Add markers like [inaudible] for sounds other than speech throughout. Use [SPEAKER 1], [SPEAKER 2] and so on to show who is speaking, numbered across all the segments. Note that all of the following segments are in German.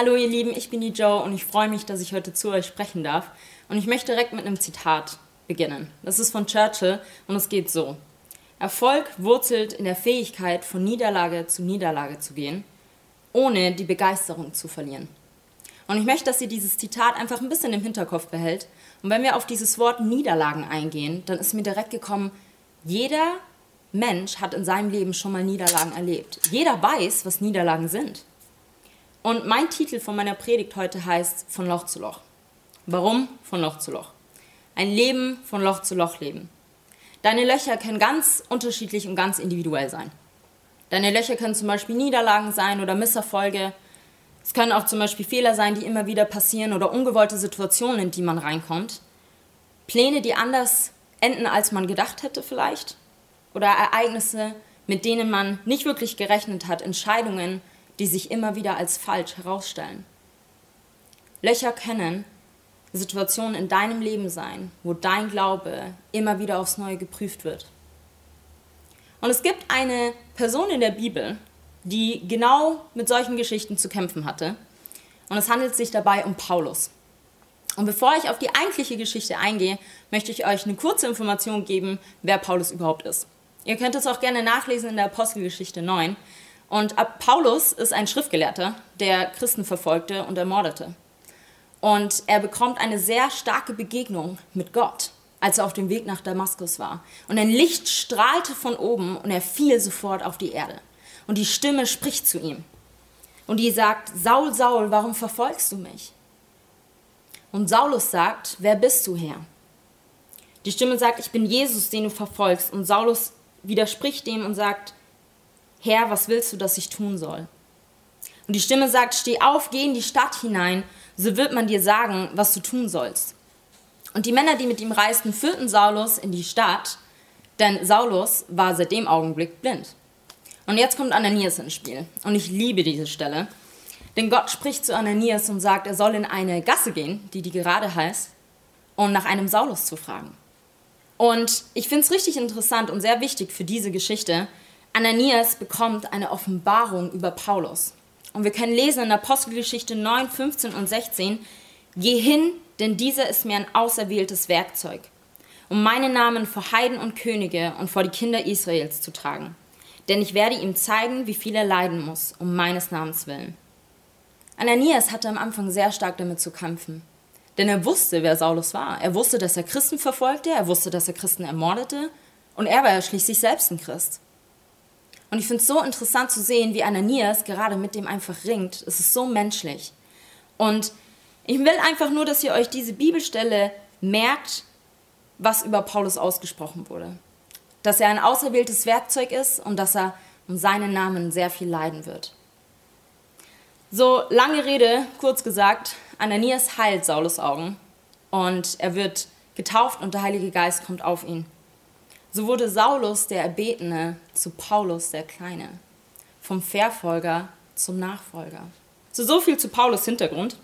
[SPEAKER 1] Hallo ihr Lieben, ich bin die Joe und ich freue mich, dass ich heute zu euch sprechen darf. Und ich möchte direkt mit einem Zitat beginnen. Das ist von Churchill und es geht so. Erfolg wurzelt in der Fähigkeit, von Niederlage zu Niederlage zu gehen, ohne die Begeisterung zu verlieren. Und ich möchte, dass ihr dieses Zitat einfach ein bisschen im Hinterkopf behält. Und wenn wir auf dieses Wort Niederlagen eingehen, dann ist mir direkt gekommen, jeder Mensch hat in seinem Leben schon mal Niederlagen erlebt. Jeder weiß, was Niederlagen sind. Und mein Titel von meiner Predigt heute heißt Von Loch zu Loch. Warum von Loch zu Loch? Ein Leben von Loch zu Loch leben. Deine Löcher können ganz unterschiedlich und ganz individuell sein. Deine Löcher können zum Beispiel Niederlagen sein oder Misserfolge. Es können auch zum Beispiel Fehler sein, die immer wieder passieren oder ungewollte Situationen, in die man reinkommt. Pläne, die anders enden, als man gedacht hätte vielleicht. Oder Ereignisse, mit denen man nicht wirklich gerechnet hat. Entscheidungen, die sich immer wieder als falsch herausstellen. Löcher können Situationen in deinem Leben sein, wo dein Glaube immer wieder aufs Neue geprüft wird. Und es gibt eine Person in der Bibel, die genau mit solchen Geschichten zu kämpfen hatte. Und es handelt sich dabei um Paulus. Und bevor ich auf die eigentliche Geschichte eingehe, möchte ich euch eine kurze Information geben, wer Paulus überhaupt ist. Ihr könnt es auch gerne nachlesen in der Apostelgeschichte 9. Und Paulus ist ein Schriftgelehrter, der Christen verfolgte und ermordete. Und er bekommt eine sehr starke Begegnung mit Gott, als er auf dem Weg nach Damaskus war. Und ein Licht strahlte von oben und er fiel sofort auf die Erde. Und die Stimme spricht zu ihm. Und die sagt, Saul, Saul, warum verfolgst du mich? Und Saulus sagt, wer bist du, Herr? Die Stimme sagt, ich bin Jesus, den du verfolgst. Und Saulus widerspricht dem und sagt, Herr, was willst du, dass ich tun soll? Und die Stimme sagt, steh auf, geh in die Stadt hinein so wird man dir sagen, was du tun sollst. Und die Männer, die mit ihm reisten, führten Saulus in die Stadt, denn Saulus war seit dem Augenblick blind. Und jetzt kommt Ananias ins Spiel. Und ich liebe diese Stelle. Denn Gott spricht zu Ananias und sagt, er soll in eine Gasse gehen, die die gerade heißt, um nach einem Saulus zu fragen. Und ich finde es richtig interessant und sehr wichtig für diese Geschichte. Ananias bekommt eine Offenbarung über Paulus. Und wir können lesen in Apostelgeschichte 9, 15 und 16, Geh hin, denn dieser ist mir ein auserwähltes Werkzeug, um meinen Namen vor Heiden und Könige und vor die Kinder Israels zu tragen. Denn ich werde ihm zeigen, wie viel er leiden muss, um meines Namens willen. Ananias hatte am Anfang sehr stark damit zu kämpfen. Denn er wusste, wer Saulus war. Er wusste, dass er Christen verfolgte, er wusste, dass er Christen ermordete und er war ja schließlich selbst ein Christ. Und ich finde es so interessant zu sehen, wie Ananias gerade mit dem einfach ringt. Es ist so menschlich. Und ich will einfach nur, dass ihr euch diese Bibelstelle merkt, was über Paulus ausgesprochen wurde. Dass er ein auserwähltes Werkzeug ist und dass er um seinen Namen sehr viel leiden wird. So, lange Rede, kurz gesagt, Ananias heilt Saulus Augen und er wird getauft und der Heilige Geist kommt auf ihn. So wurde Saulus der Erbetene zu Paulus der Kleine, vom Verfolger zum Nachfolger. So, so viel zu Paulus Hintergrund.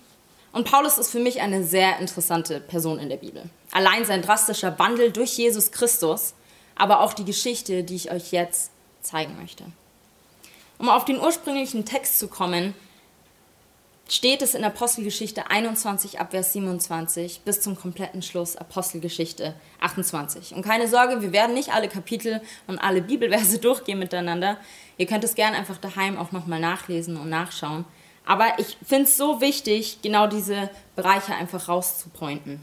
[SPEAKER 1] Und Paulus ist für mich eine sehr interessante Person in der Bibel. Allein sein drastischer Wandel durch Jesus Christus, aber auch die Geschichte, die ich euch jetzt zeigen möchte. Um auf den ursprünglichen Text zu kommen, steht es in Apostelgeschichte 21 ab Vers 27 bis zum kompletten Schluss Apostelgeschichte 28. Und keine Sorge, wir werden nicht alle Kapitel und alle Bibelverse [laughs] durchgehen miteinander. Ihr könnt es gerne einfach daheim auch nochmal nachlesen und nachschauen. Aber ich finde es so wichtig, genau diese Bereiche einfach rauszupointen.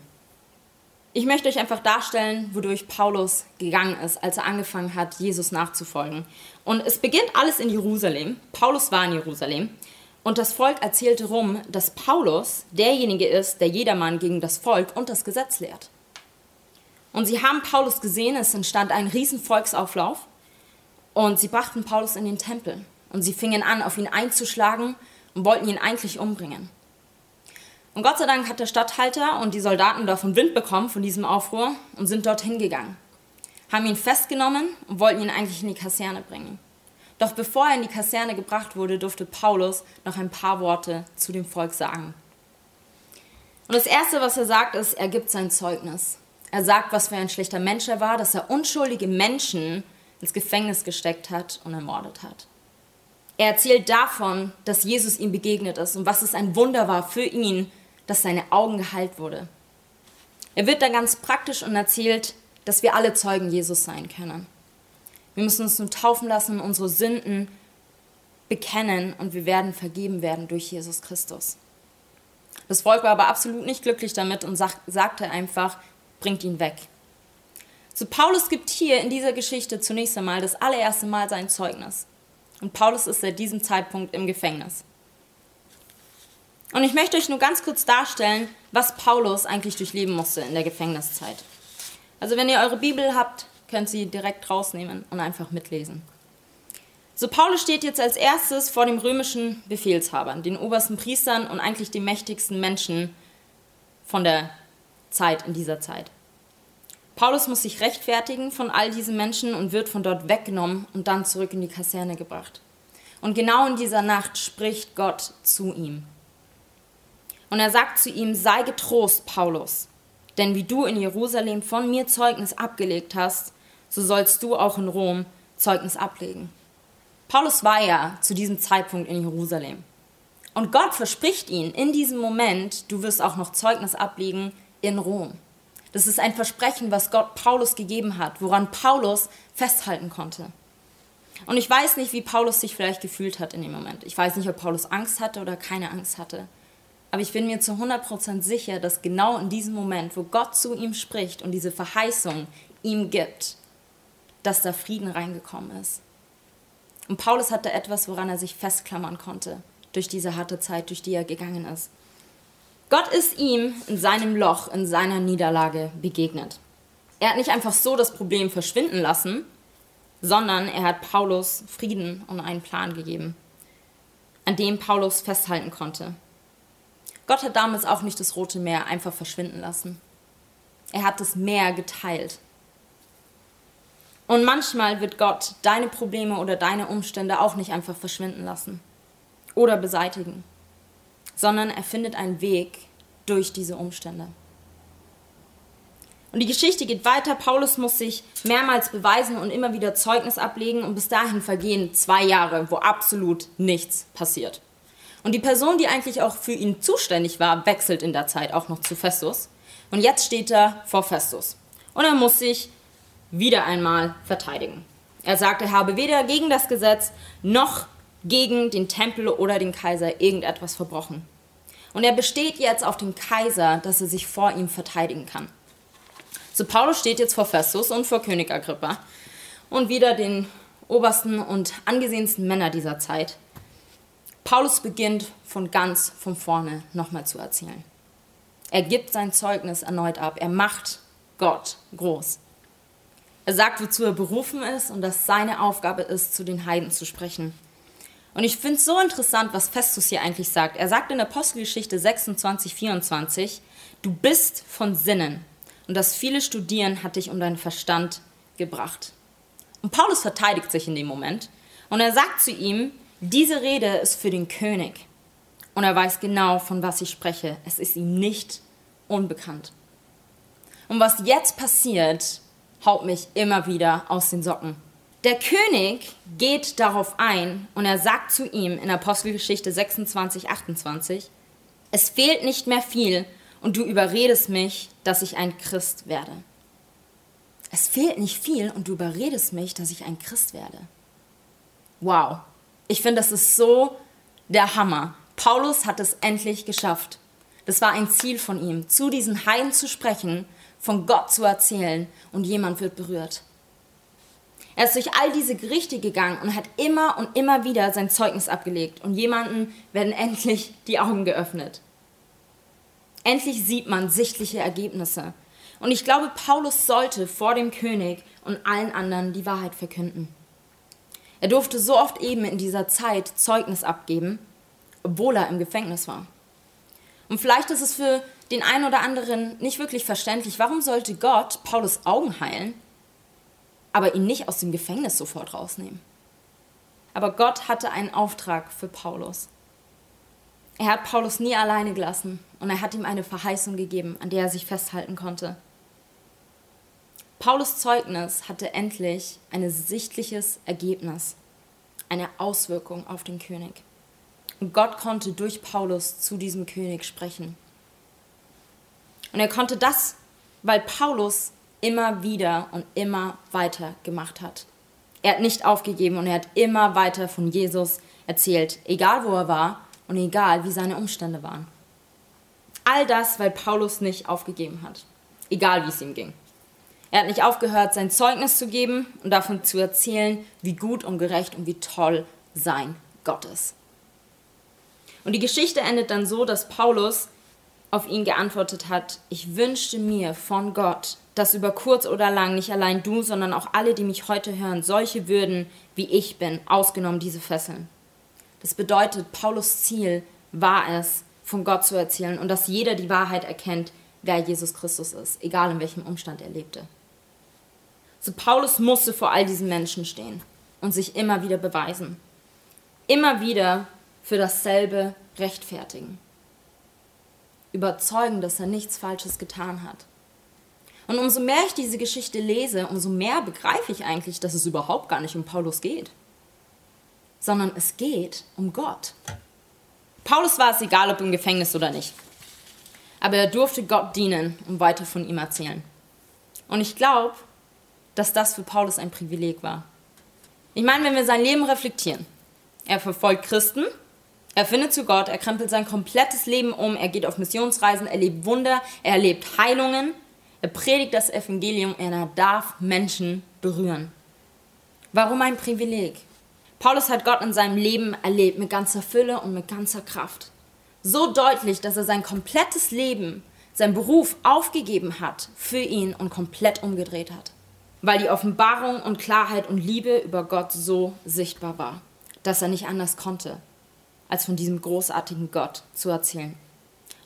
[SPEAKER 1] Ich möchte euch einfach darstellen, wodurch Paulus gegangen ist, als er angefangen hat, Jesus nachzufolgen. Und es beginnt alles in Jerusalem. Paulus war in Jerusalem. Und das Volk erzählte rum, dass Paulus derjenige ist, der jedermann gegen das Volk und das Gesetz lehrt. Und sie haben Paulus gesehen, es entstand ein riesen Volksauflauf und sie brachten Paulus in den Tempel und sie fingen an, auf ihn einzuschlagen und wollten ihn eigentlich umbringen. Und Gott sei Dank hat der Statthalter und die Soldaten davon Wind bekommen von diesem Aufruhr und sind dorthin gegangen, haben ihn festgenommen und wollten ihn eigentlich in die Kaserne bringen. Doch bevor er in die Kaserne gebracht wurde, durfte Paulus noch ein paar Worte zu dem Volk sagen. Und das Erste, was er sagt, ist, er gibt sein Zeugnis. Er sagt, was für ein schlechter Mensch er war, dass er unschuldige Menschen ins Gefängnis gesteckt hat und ermordet hat. Er erzählt davon, dass Jesus ihm begegnet ist und was es ein Wunder war für ihn, dass seine Augen geheilt wurde. Er wird dann ganz praktisch und erzählt, dass wir alle Zeugen Jesus sein können. Wir müssen uns nur taufen lassen, unsere Sünden bekennen und wir werden vergeben werden durch Jesus Christus. Das Volk war aber absolut nicht glücklich damit und sagte einfach, bringt ihn weg. So Paulus gibt hier in dieser Geschichte zunächst einmal das allererste Mal sein Zeugnis. Und Paulus ist seit diesem Zeitpunkt im Gefängnis. Und ich möchte euch nur ganz kurz darstellen, was Paulus eigentlich durchleben musste in der Gefängniszeit. Also wenn ihr eure Bibel habt, könnt sie direkt rausnehmen und einfach mitlesen. So Paulus steht jetzt als erstes vor dem römischen Befehlshabern, den obersten Priestern und eigentlich den mächtigsten Menschen von der Zeit in dieser Zeit. Paulus muss sich rechtfertigen von all diesen Menschen und wird von dort weggenommen und dann zurück in die Kaserne gebracht. Und genau in dieser Nacht spricht Gott zu ihm. Und er sagt zu ihm, sei getrost, Paulus, denn wie du in Jerusalem von mir Zeugnis abgelegt hast, so sollst du auch in Rom Zeugnis ablegen. Paulus war ja zu diesem Zeitpunkt in Jerusalem. Und Gott verspricht ihn in diesem Moment, du wirst auch noch Zeugnis ablegen in Rom. Das ist ein Versprechen, was Gott Paulus gegeben hat, woran Paulus festhalten konnte. Und ich weiß nicht, wie Paulus sich vielleicht gefühlt hat in dem Moment. Ich weiß nicht, ob Paulus Angst hatte oder keine Angst hatte. Aber ich bin mir zu 100% sicher, dass genau in diesem Moment, wo Gott zu ihm spricht und diese Verheißung ihm gibt, dass da Frieden reingekommen ist. Und Paulus hatte etwas, woran er sich festklammern konnte, durch diese harte Zeit, durch die er gegangen ist. Gott ist ihm in seinem Loch, in seiner Niederlage begegnet. Er hat nicht einfach so das Problem verschwinden lassen, sondern er hat Paulus Frieden und einen Plan gegeben, an dem Paulus festhalten konnte. Gott hat damals auch nicht das Rote Meer einfach verschwinden lassen. Er hat das Meer geteilt. Und manchmal wird Gott deine Probleme oder deine Umstände auch nicht einfach verschwinden lassen oder beseitigen sondern er findet einen Weg durch diese Umstände. Und die Geschichte geht weiter. Paulus muss sich mehrmals beweisen und immer wieder Zeugnis ablegen und bis dahin vergehen zwei Jahre, wo absolut nichts passiert. Und die Person, die eigentlich auch für ihn zuständig war, wechselt in der Zeit auch noch zu Festus. Und jetzt steht er vor Festus. Und er muss sich wieder einmal verteidigen. Er sagt, er habe weder gegen das Gesetz noch gegen den Tempel oder den Kaiser irgendetwas verbrochen. Und er besteht jetzt auf dem Kaiser, dass er sich vor ihm verteidigen kann. So Paulus steht jetzt vor Festus und vor König Agrippa und wieder den obersten und angesehensten Männer dieser Zeit. Paulus beginnt von ganz von vorne nochmal zu erzählen. Er gibt sein Zeugnis erneut ab. Er macht Gott groß. Er sagt, wozu er berufen ist und dass seine Aufgabe ist, zu den Heiden zu sprechen. Und ich finde es so interessant, was Festus hier eigentlich sagt. Er sagt in der Apostelgeschichte 26, 24, du bist von Sinnen und das viele Studieren hat dich um deinen Verstand gebracht. Und Paulus verteidigt sich in dem Moment und er sagt zu ihm, diese Rede ist für den König. Und er weiß genau, von was ich spreche. Es ist ihm nicht unbekannt. Und was jetzt passiert, haut mich immer wieder aus den Socken. Der König geht darauf ein und er sagt zu ihm in Apostelgeschichte 26, 28, es fehlt nicht mehr viel und du überredest mich, dass ich ein Christ werde. Es fehlt nicht viel und du überredest mich, dass ich ein Christ werde. Wow, ich finde, das ist so der Hammer. Paulus hat es endlich geschafft. Das war ein Ziel von ihm, zu diesen Heiden zu sprechen, von Gott zu erzählen und jemand wird berührt. Er ist durch all diese Gerichte gegangen und hat immer und immer wieder sein Zeugnis abgelegt und jemanden werden endlich die Augen geöffnet. Endlich sieht man sichtliche Ergebnisse. Und ich glaube, Paulus sollte vor dem König und allen anderen die Wahrheit verkünden. Er durfte so oft eben in dieser Zeit Zeugnis abgeben, obwohl er im Gefängnis war. Und vielleicht ist es für den einen oder anderen nicht wirklich verständlich, warum sollte Gott Paulus Augen heilen, aber ihn nicht aus dem Gefängnis sofort rausnehmen. Aber Gott hatte einen Auftrag für Paulus. Er hat Paulus nie alleine gelassen und er hat ihm eine Verheißung gegeben, an der er sich festhalten konnte. Paulus Zeugnis hatte endlich ein sichtliches Ergebnis. eine Auswirkung auf den König. Und Gott konnte durch Paulus zu diesem König sprechen. Und er konnte das, weil Paulus immer wieder und immer weiter gemacht hat. Er hat nicht aufgegeben und er hat immer weiter von Jesus erzählt, egal wo er war und egal wie seine Umstände waren. All das, weil Paulus nicht aufgegeben hat, egal wie es ihm ging. Er hat nicht aufgehört, sein Zeugnis zu geben und davon zu erzählen, wie gut und gerecht und wie toll sein Gott ist. Und die Geschichte endet dann so, dass Paulus auf ihn geantwortet hat, ich wünschte mir von Gott, dass über kurz oder lang nicht allein du, sondern auch alle, die mich heute hören, solche würden, wie ich bin, ausgenommen diese Fesseln. Das bedeutet, Paulus Ziel war es, von Gott zu erzählen und dass jeder die Wahrheit erkennt, wer Jesus Christus ist, egal in welchem Umstand er lebte. So Paulus musste vor all diesen Menschen stehen und sich immer wieder beweisen. Immer wieder für dasselbe rechtfertigen. Überzeugen, dass er nichts Falsches getan hat. Und umso mehr ich diese Geschichte lese, umso mehr begreife ich eigentlich, dass es überhaupt gar nicht um Paulus geht, sondern es geht um Gott. Paulus war es egal, ob im Gefängnis oder nicht. Aber er durfte Gott dienen und weiter von ihm erzählen. Und ich glaube, dass das für Paulus ein Privileg war. Ich meine, wenn wir sein Leben reflektieren, er verfolgt Christen, er findet zu Gott, er krempelt sein komplettes Leben um, er geht auf Missionsreisen, er lebt Wunder, er erlebt Heilungen, er predigt das Evangelium, er darf Menschen berühren. Warum ein Privileg? Paulus hat Gott in seinem Leben erlebt mit ganzer Fülle und mit ganzer Kraft. So deutlich, dass er sein komplettes Leben, seinen Beruf aufgegeben hat für ihn und komplett umgedreht hat weil die Offenbarung und Klarheit und Liebe über Gott so sichtbar war, dass er nicht anders konnte, als von diesem großartigen Gott zu erzählen.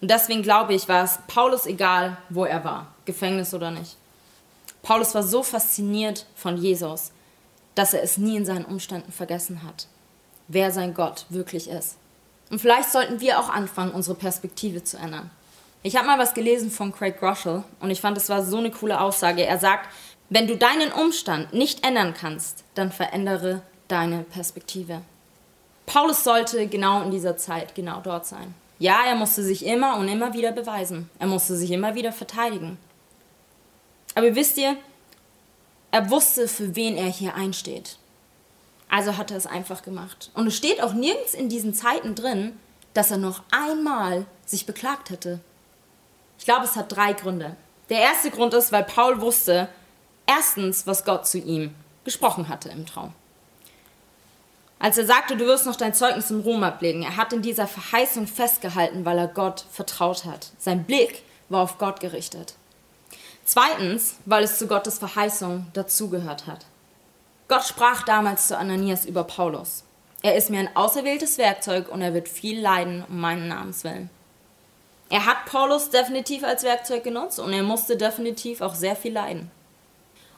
[SPEAKER 1] Und deswegen glaube ich, war es Paulus egal, wo er war, Gefängnis oder nicht. Paulus war so fasziniert von Jesus, dass er es nie in seinen Umständen vergessen hat, wer sein Gott wirklich ist. Und vielleicht sollten wir auch anfangen, unsere Perspektive zu ändern. Ich habe mal was gelesen von Craig Groeschel und ich fand, es war so eine coole Aussage. Er sagt, wenn du deinen Umstand nicht ändern kannst, dann verändere deine Perspektive. Paulus sollte genau in dieser Zeit genau dort sein. Ja, er musste sich immer und immer wieder beweisen. Er musste sich immer wieder verteidigen. Aber wisst ihr, er wusste, für wen er hier einsteht. Also hat er es einfach gemacht. Und es steht auch nirgends in diesen Zeiten drin, dass er noch einmal sich beklagt hätte. Ich glaube, es hat drei Gründe. Der erste Grund ist, weil Paul wusste, Erstens, was Gott zu ihm gesprochen hatte im Traum. Als er sagte, du wirst noch dein Zeugnis im Rom ablegen, er hat in dieser Verheißung festgehalten, weil er Gott vertraut hat. Sein Blick war auf Gott gerichtet. Zweitens, weil es zu Gottes Verheißung dazugehört hat. Gott sprach damals zu Ananias über Paulus. Er ist mir ein auserwähltes Werkzeug und er wird viel leiden um meinen Namens willen. Er hat Paulus definitiv als Werkzeug genutzt und er musste definitiv auch sehr viel leiden.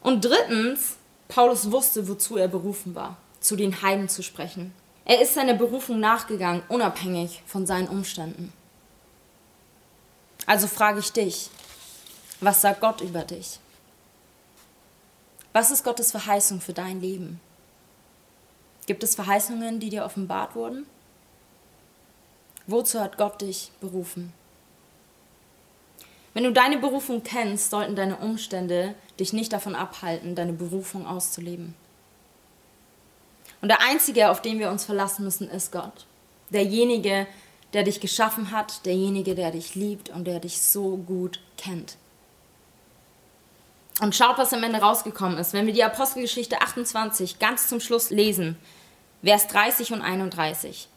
[SPEAKER 1] Und drittens, Paulus wusste, wozu er berufen war, zu den Heiden zu sprechen. Er ist seiner Berufung nachgegangen, unabhängig von seinen Umständen. Also frage ich dich, was sagt Gott über dich? Was ist Gottes Verheißung für dein Leben? Gibt es Verheißungen, die dir offenbart wurden? Wozu hat Gott dich berufen? Wenn du deine Berufung kennst, sollten deine Umstände dich nicht davon abhalten, deine Berufung auszuleben. Und der Einzige, auf den wir uns verlassen müssen, ist Gott. Derjenige, der dich geschaffen hat, derjenige, der dich liebt und der dich so gut kennt. Und schaut, was am Ende rausgekommen ist. Wenn wir die Apostelgeschichte 28 ganz zum Schluss lesen, Vers 30 und 31.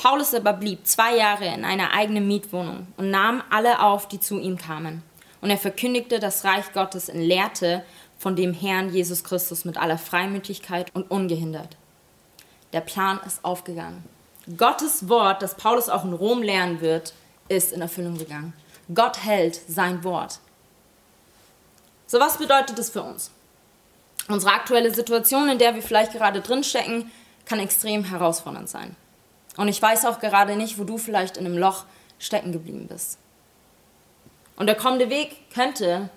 [SPEAKER 1] Paulus aber blieb zwei Jahre in einer eigenen Mietwohnung und nahm alle auf, die zu ihm kamen. Und er verkündigte das Reich Gottes in Lehrte von dem Herrn Jesus Christus mit aller Freimütigkeit und ungehindert. Der Plan ist aufgegangen. Gottes Wort, das Paulus auch in Rom lernen wird, ist in Erfüllung gegangen. Gott hält sein Wort. So was bedeutet das für uns? Unsere aktuelle Situation, in der wir vielleicht gerade drinstecken, kann extrem herausfordernd sein. Und ich weiß auch gerade nicht, wo du vielleicht in einem Loch stecken geblieben bist. Und der kommende Weg könnte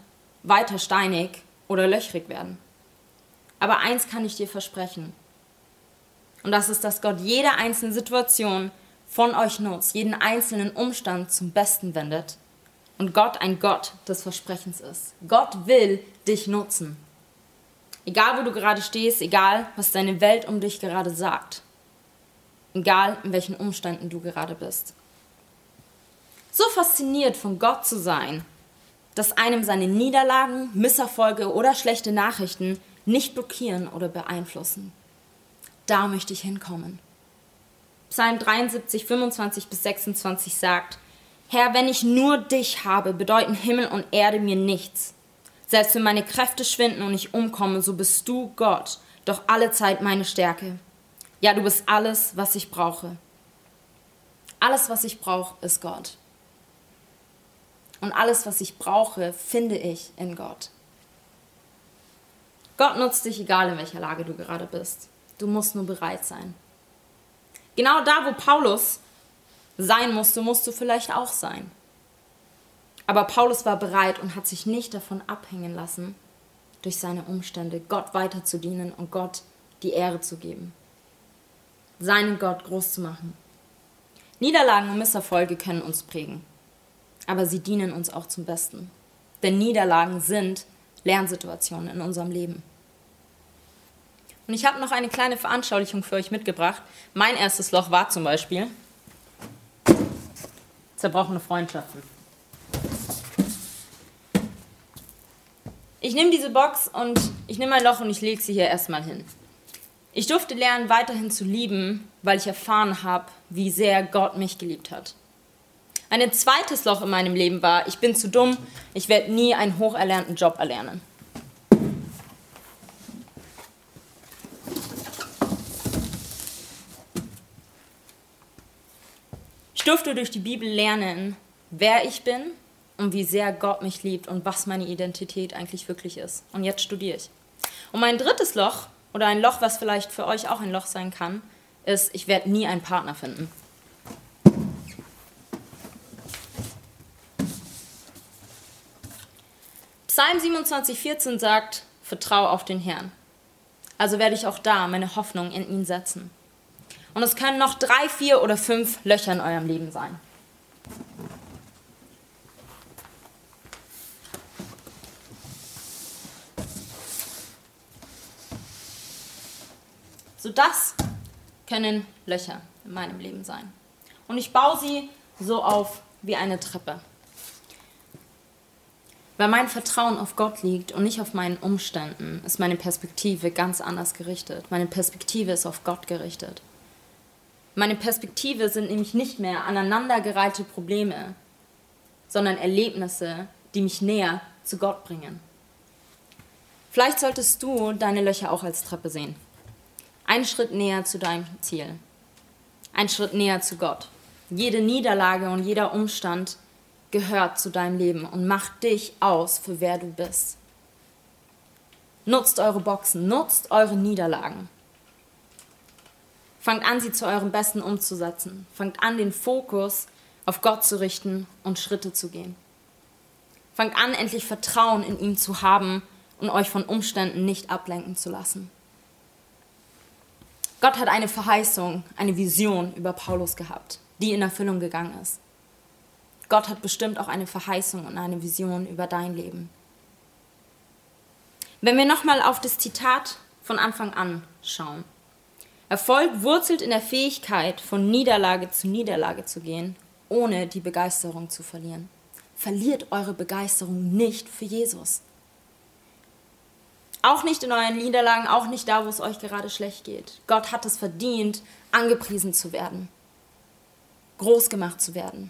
[SPEAKER 1] weiter steinig oder löchrig werden. Aber eins kann ich dir versprechen. Und das ist, dass Gott jede einzelne Situation von euch nutzt, jeden einzelnen Umstand zum Besten wendet. Und Gott ein Gott des Versprechens ist. Gott will dich nutzen. Egal, wo du gerade stehst, egal, was deine Welt um dich gerade sagt. Egal, in welchen Umständen du gerade bist. So fasziniert von Gott zu sein, dass einem seine Niederlagen, Misserfolge oder schlechte Nachrichten nicht blockieren oder beeinflussen. Da möchte ich hinkommen. Psalm 73, 25 bis 26 sagt, Herr, wenn ich nur dich habe, bedeuten Himmel und Erde mir nichts. Selbst wenn meine Kräfte schwinden und ich umkomme, so bist du Gott, doch alle Zeit meine Stärke. Ja, du bist alles, was ich brauche. Alles, was ich brauche, ist Gott. Und alles, was ich brauche, finde ich in Gott. Gott nutzt dich, egal in welcher Lage du gerade bist. Du musst nur bereit sein. Genau da, wo Paulus sein musste, musst du vielleicht auch sein. Aber Paulus war bereit und hat sich nicht davon abhängen lassen, durch seine Umstände Gott weiter zu dienen und Gott die Ehre zu geben. Seinen Gott groß zu machen. Niederlagen und Misserfolge können uns prägen, aber sie dienen uns auch zum Besten. Denn Niederlagen sind Lernsituationen in unserem Leben. Und ich habe noch eine kleine Veranschaulichung für euch mitgebracht. Mein erstes Loch war zum Beispiel zerbrochene Freundschaften. Ich nehme diese Box und ich nehme ein Loch und ich lege sie hier erstmal hin. Ich durfte lernen, weiterhin zu lieben, weil ich erfahren habe, wie sehr Gott mich geliebt hat. Ein zweites Loch in meinem Leben war, ich bin zu dumm, ich werde nie einen hocherlernten Job erlernen. Ich durfte durch die Bibel lernen, wer ich bin und wie sehr Gott mich liebt und was meine Identität eigentlich wirklich ist. Und jetzt studiere ich. Und mein drittes Loch, oder ein Loch, was vielleicht für euch auch ein Loch sein kann, ist, ich werde nie einen Partner finden. Psalm 27,14 sagt, vertraue auf den Herrn. Also werde ich auch da meine Hoffnung in ihn setzen. Und es können noch drei, vier oder fünf Löcher in eurem Leben sein. So das können Löcher in meinem Leben sein. Und ich baue sie so auf wie eine Treppe. Weil mein Vertrauen auf Gott liegt und nicht auf meinen Umständen, ist meine Perspektive ganz anders gerichtet. Meine Perspektive ist auf Gott gerichtet. Meine Perspektive sind nämlich nicht mehr aneinandergereihte Probleme, sondern Erlebnisse, die mich näher zu Gott bringen. Vielleicht solltest du deine Löcher auch als Treppe sehen. Ein Schritt näher zu deinem Ziel. Ein Schritt näher zu Gott. Jede Niederlage und jeder Umstand gehört zu deinem Leben und macht dich aus, für wer du bist. Nutzt eure Boxen, nutzt eure Niederlagen. Fangt an, sie zu eurem Besten umzusetzen. Fangt an, den Fokus auf Gott zu richten und Schritte zu gehen. Fangt an, endlich Vertrauen in ihn zu haben und euch von Umständen nicht ablenken zu lassen. Gott hat eine Verheißung, eine Vision über Paulus gehabt, die in Erfüllung gegangen ist. Gott hat bestimmt auch eine Verheißung und eine Vision über dein Leben. Wenn wir nochmal auf das Zitat von Anfang an schauen, Erfolg wurzelt in der Fähigkeit, von Niederlage zu Niederlage zu gehen, ohne die Begeisterung zu verlieren. Verliert eure Begeisterung nicht für Jesus. Auch nicht in euren Niederlagen, auch nicht da, wo es euch gerade schlecht geht. Gott hat es verdient, angepriesen zu werden, groß gemacht zu werden.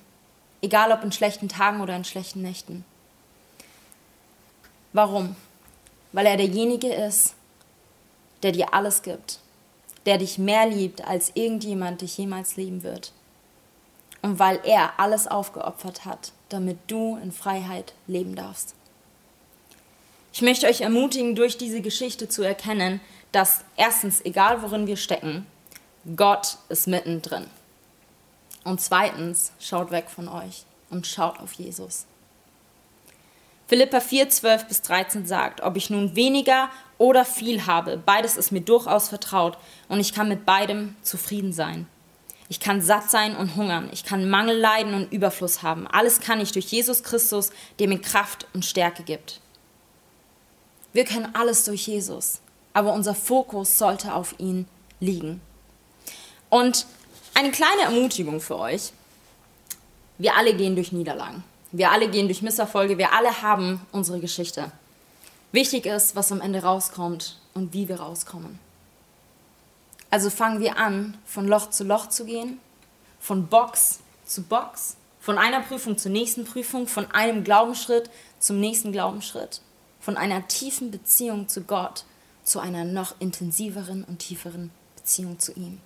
[SPEAKER 1] Egal ob in schlechten Tagen oder in schlechten Nächten. Warum? Weil er derjenige ist, der dir alles gibt der dich mehr liebt, als irgendjemand dich jemals lieben wird. Und weil er alles aufgeopfert hat, damit du in Freiheit leben darfst. Ich möchte euch ermutigen, durch diese Geschichte zu erkennen, dass erstens, egal worin wir stecken, Gott ist mittendrin. Und zweitens, schaut weg von euch und schaut auf Jesus. Philippa 4, 12 bis 13 sagt, ob ich nun weniger oder viel habe, beides ist mir durchaus vertraut und ich kann mit beidem zufrieden sein. Ich kann satt sein und hungern, ich kann Mangel leiden und Überfluss haben. Alles kann ich durch Jesus Christus, der mir Kraft und Stärke gibt. Wir können alles durch Jesus, aber unser Fokus sollte auf ihn liegen. Und eine kleine Ermutigung für euch. Wir alle gehen durch Niederlagen. Wir alle gehen durch Misserfolge. Wir alle haben unsere Geschichte. Wichtig ist, was am Ende rauskommt und wie wir rauskommen. Also fangen wir an, von Loch zu Loch zu gehen, von Box zu Box, von einer Prüfung zur nächsten Prüfung, von einem Glaubensschritt zum nächsten Glaubensschritt, von einer tiefen Beziehung zu Gott zu einer noch intensiveren und tieferen Beziehung zu ihm.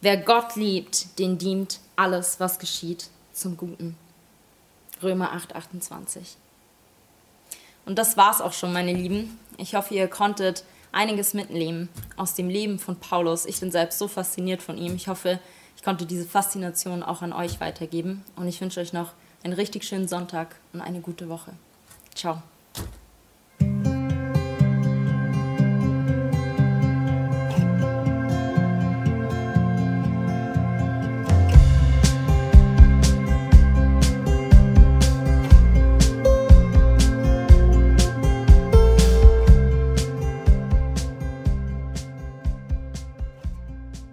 [SPEAKER 1] Wer Gott liebt, den dient alles, was geschieht, zum Guten. Römer 8, 28. Und das war's auch schon, meine Lieben. Ich hoffe, ihr konntet einiges mitnehmen aus dem Leben von Paulus. Ich bin selbst so fasziniert von ihm. Ich hoffe, ich konnte diese Faszination auch an euch weitergeben. Und ich wünsche euch noch einen richtig schönen Sonntag und eine gute Woche. Tchau.